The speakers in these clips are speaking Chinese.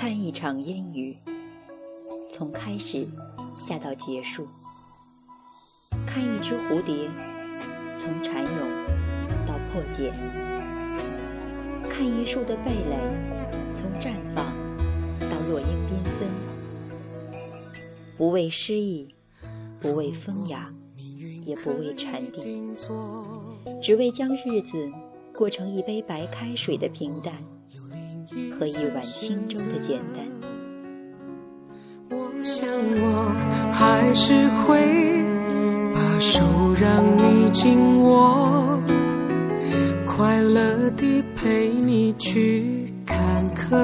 看一场烟雨，从开始下到结束；看一只蝴蝶，从蚕蛹到破茧；看一树的蓓蕾，从绽放到落英缤纷。不为诗意，不为风雅，也不为禅定，只为将日子过成一杯白开水的平淡。和一碗清粥的简单。我想我还是会把手让你紧握，快乐地陪你去看客。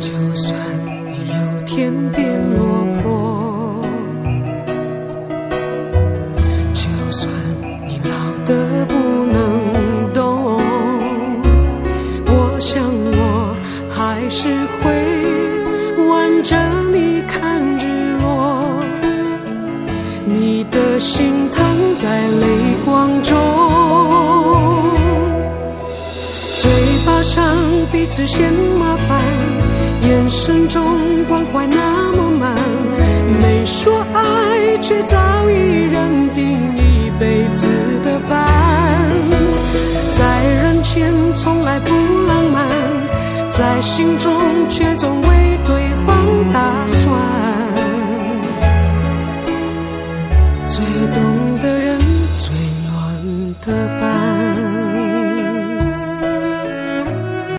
就算你有天变落魄，想我还是会挽着你看日落。你的心疼在泪光中，嘴巴上彼此嫌麻烦，眼神中关怀那么满，没说爱却早已然。从来不浪漫在心中却总为对方打算。最懂的人最暖的伴